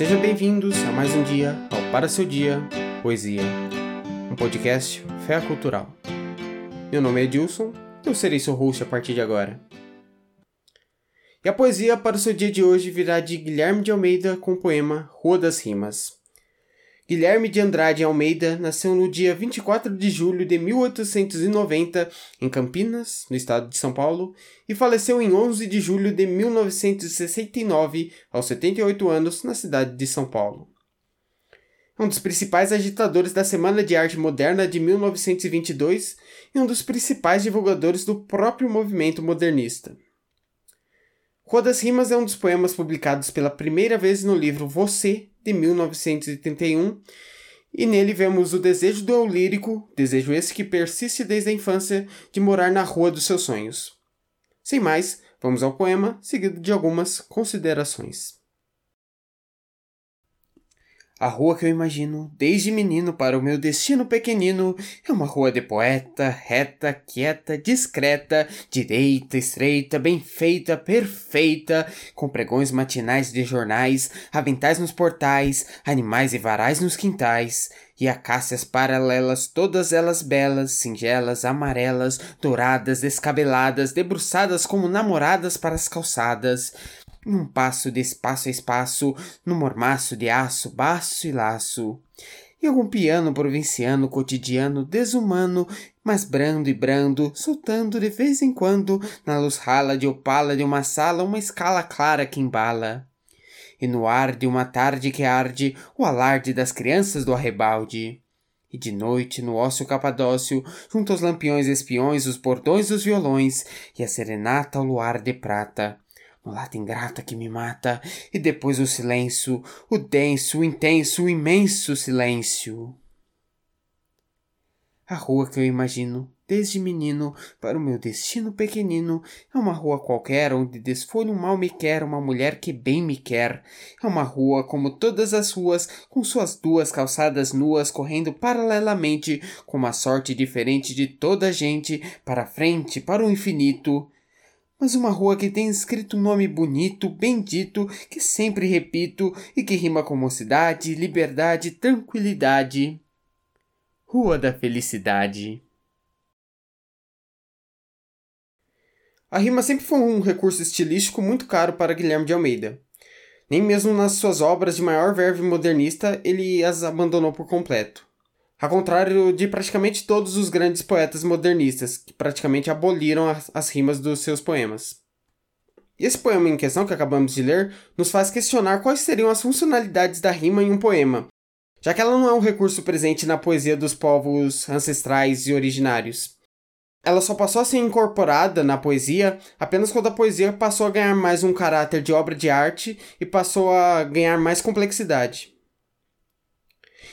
Sejam bem-vindos a mais um dia ao Para Seu Dia Poesia, um podcast fé cultural. Meu nome é Edilson e eu serei seu host a partir de agora. E a poesia para o seu dia de hoje virá de Guilherme de Almeida com o poema Rua das Rimas. Guilherme de Andrade Almeida nasceu no dia 24 de julho de 1890 em Campinas, no estado de São Paulo, e faleceu em 11 de julho de 1969, aos 78 anos, na cidade de São Paulo. Um dos principais agitadores da Semana de Arte Moderna de 1922 e um dos principais divulgadores do próprio movimento modernista. Rua das Rimas é um dos poemas publicados pela primeira vez no livro Você, de 1931, e nele vemos o desejo do eu lírico, desejo esse que persiste desde a infância, de morar na rua dos seus sonhos. Sem mais, vamos ao poema, seguido de algumas considerações. A rua que eu imagino, desde menino para o meu destino pequenino, é uma rua de poeta, reta, quieta, discreta, direita, estreita, bem feita, perfeita, com pregões matinais de jornais, aventais nos portais, animais e varais nos quintais, e acácias paralelas, todas elas belas, singelas, amarelas, douradas, descabeladas, debruçadas como namoradas para as calçadas, num passo de espaço a espaço, num mormaço de aço, baço e laço. E algum piano provinciano cotidiano, desumano, mas brando e brando, soltando de vez em quando, na luz rala de opala de uma sala, uma escala clara que embala. E no ar de uma tarde que arde, o alarde das crianças do arrebalde. E de noite, no ócio capadócio, junto aos lampiões espiões, os bordões dos violões, e a serenata ao luar de prata, mulata ingrata que me mata, e depois o silêncio, o denso, o intenso, o imenso silêncio. A rua que eu imagino, desde menino, para o meu destino pequenino, é uma rua qualquer onde desfolho mal me quer uma mulher que bem me quer. É uma rua como todas as ruas, com suas duas calçadas nuas correndo paralelamente, com uma sorte diferente de toda a gente, para frente, para o infinito mas uma rua que tem escrito um nome bonito, bendito, que sempre repito e que rima com mocidade, liberdade, tranquilidade. Rua da Felicidade. A rima sempre foi um recurso estilístico muito caro para Guilherme de Almeida. Nem mesmo nas suas obras de maior verve modernista ele as abandonou por completo. Ao contrário de praticamente todos os grandes poetas modernistas, que praticamente aboliram as, as rimas dos seus poemas. Esse poema em questão que acabamos de ler nos faz questionar quais seriam as funcionalidades da rima em um poema, já que ela não é um recurso presente na poesia dos povos ancestrais e originários. Ela só passou a ser incorporada na poesia apenas quando a poesia passou a ganhar mais um caráter de obra de arte e passou a ganhar mais complexidade.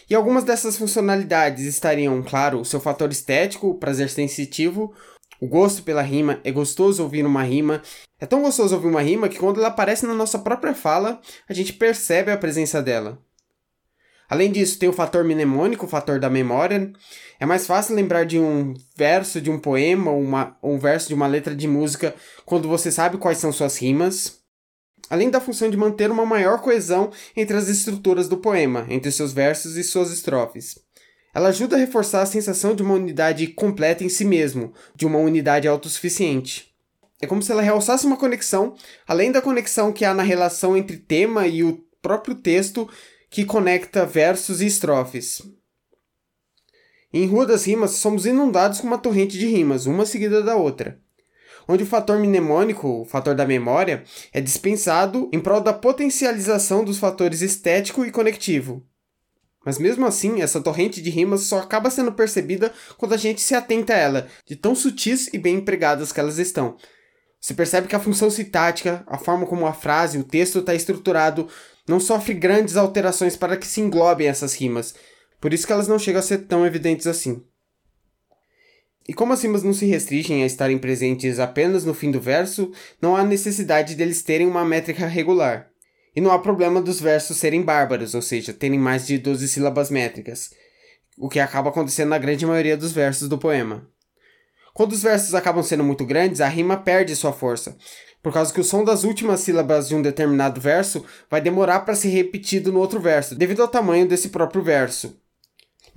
E algumas dessas funcionalidades estariam, claro, o seu fator estético, o prazer sensitivo, o gosto pela rima, é gostoso ouvir uma rima. É tão gostoso ouvir uma rima que quando ela aparece na nossa própria fala, a gente percebe a presença dela. Além disso, tem o fator mnemônico, o fator da memória. É mais fácil lembrar de um verso de um poema ou, uma, ou um verso de uma letra de música quando você sabe quais são suas rimas além da função de manter uma maior coesão entre as estruturas do poema, entre seus versos e suas estrofes. Ela ajuda a reforçar a sensação de uma unidade completa em si mesmo, de uma unidade autossuficiente. É como se ela realçasse uma conexão, além da conexão que há na relação entre tema e o próprio texto que conecta versos e estrofes. Em Rua das Rimas, somos inundados com uma torrente de rimas, uma seguida da outra onde o fator mnemônico, o fator da memória, é dispensado em prol da potencialização dos fatores estético e conectivo. Mas mesmo assim, essa torrente de rimas só acaba sendo percebida quando a gente se atenta a ela, de tão sutis e bem empregadas que elas estão. Você percebe que a função sintática, a forma como a frase, o texto está estruturado, não sofre grandes alterações para que se englobem essas rimas. Por isso que elas não chegam a ser tão evidentes assim. E como as rimas não se restringem a estarem presentes apenas no fim do verso, não há necessidade deles terem uma métrica regular. E não há problema dos versos serem bárbaros, ou seja, terem mais de 12 sílabas métricas, o que acaba acontecendo na grande maioria dos versos do poema. Quando os versos acabam sendo muito grandes, a rima perde sua força, por causa que o som das últimas sílabas de um determinado verso vai demorar para ser repetido no outro verso, devido ao tamanho desse próprio verso.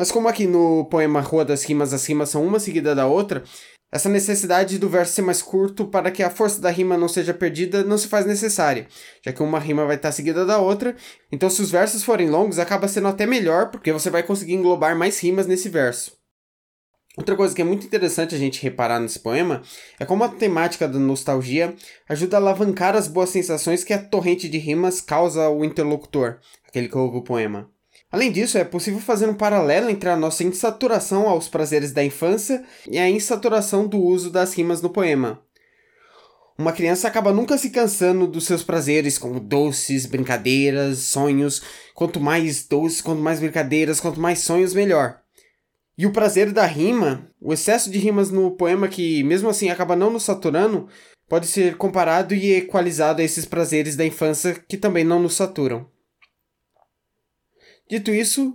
Mas como aqui no poema Rua das Rimas as rimas são uma seguida da outra, essa necessidade do verso ser mais curto para que a força da rima não seja perdida não se faz necessária, já que uma rima vai estar seguida da outra. Então, se os versos forem longos, acaba sendo até melhor, porque você vai conseguir englobar mais rimas nesse verso. Outra coisa que é muito interessante a gente reparar nesse poema é como a temática da nostalgia ajuda a alavancar as boas sensações que a torrente de rimas causa ao interlocutor, aquele que ouve o poema. Além disso, é possível fazer um paralelo entre a nossa insaturação aos prazeres da infância e a insaturação do uso das rimas no poema. Uma criança acaba nunca se cansando dos seus prazeres, como doces, brincadeiras, sonhos. Quanto mais doces, quanto mais brincadeiras, quanto mais sonhos, melhor. E o prazer da rima, o excesso de rimas no poema que, mesmo assim, acaba não nos saturando, pode ser comparado e equalizado a esses prazeres da infância que também não nos saturam. Dito isso,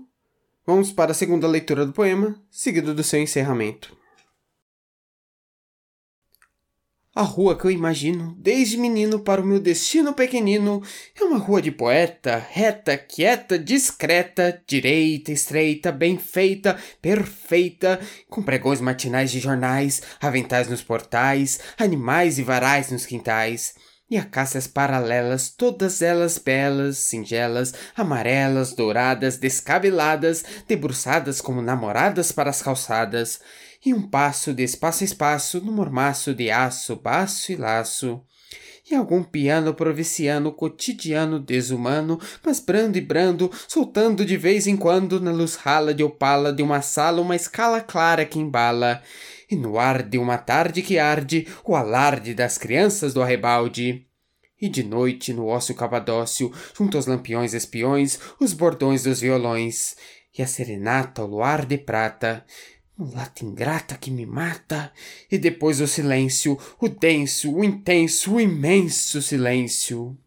vamos para a segunda leitura do poema, seguido do seu encerramento. A rua que eu imagino, desde menino para o meu destino pequenino, é uma rua de poeta, reta, quieta, discreta, direita, estreita, bem feita, perfeita, com pregões matinais de jornais, aventais nos portais, animais e varais nos quintais e acácias paralelas, todas elas belas, singelas, amarelas, douradas, descabeladas, debruçadas como namoradas para as calçadas, e um passo de espaço a espaço no mormaço de aço, baço e laço. E algum piano provinciano cotidiano desumano, mas brando e brando, soltando de vez em quando na luz rala de opala de uma sala uma escala clara que embala, e no ar de uma tarde que arde o alarde das crianças do arrebalde. E de noite, no ócio capadócio, junto aos lampiões espiões, os bordões dos violões, e a serenata ao luar de prata, mulata ingrata que me mata, e depois o silêncio, o denso, o intenso, o imenso silêncio.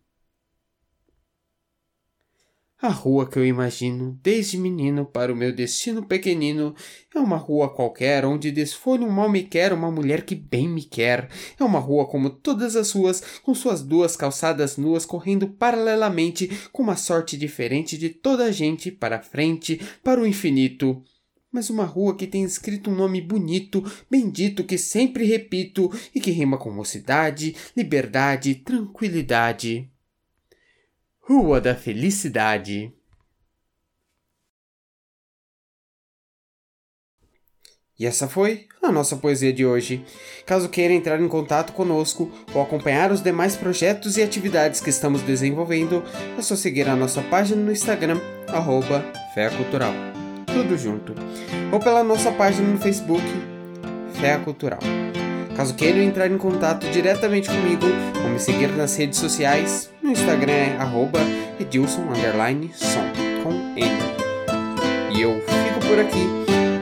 A rua que eu imagino, desde menino para o meu destino pequenino, é uma rua qualquer onde desfolha um mal me quer uma mulher que bem me quer. É uma rua como todas as ruas, com suas duas calçadas nuas correndo paralelamente, com uma sorte diferente de toda a gente, para frente, para o infinito. Mas uma rua que tem escrito um nome bonito, bendito, que sempre repito, e que rima com mocidade, liberdade, tranquilidade. Rua da Felicidade. E essa foi a nossa poesia de hoje. Caso queira entrar em contato conosco ou acompanhar os demais projetos e atividades que estamos desenvolvendo, é só seguir a nossa página no Instagram, arroba Fé Cultural. Tudo junto. Ou pela nossa página no Facebook, Fé Cultural. Caso queiram entrar em contato diretamente comigo ou me seguir nas redes sociais, no Instagram é arroba edilson, som, com N. E eu fico por aqui.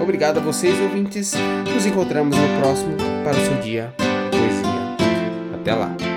Obrigado a vocês, ouvintes. Nos encontramos no próximo para o seu dia poesia. Até lá.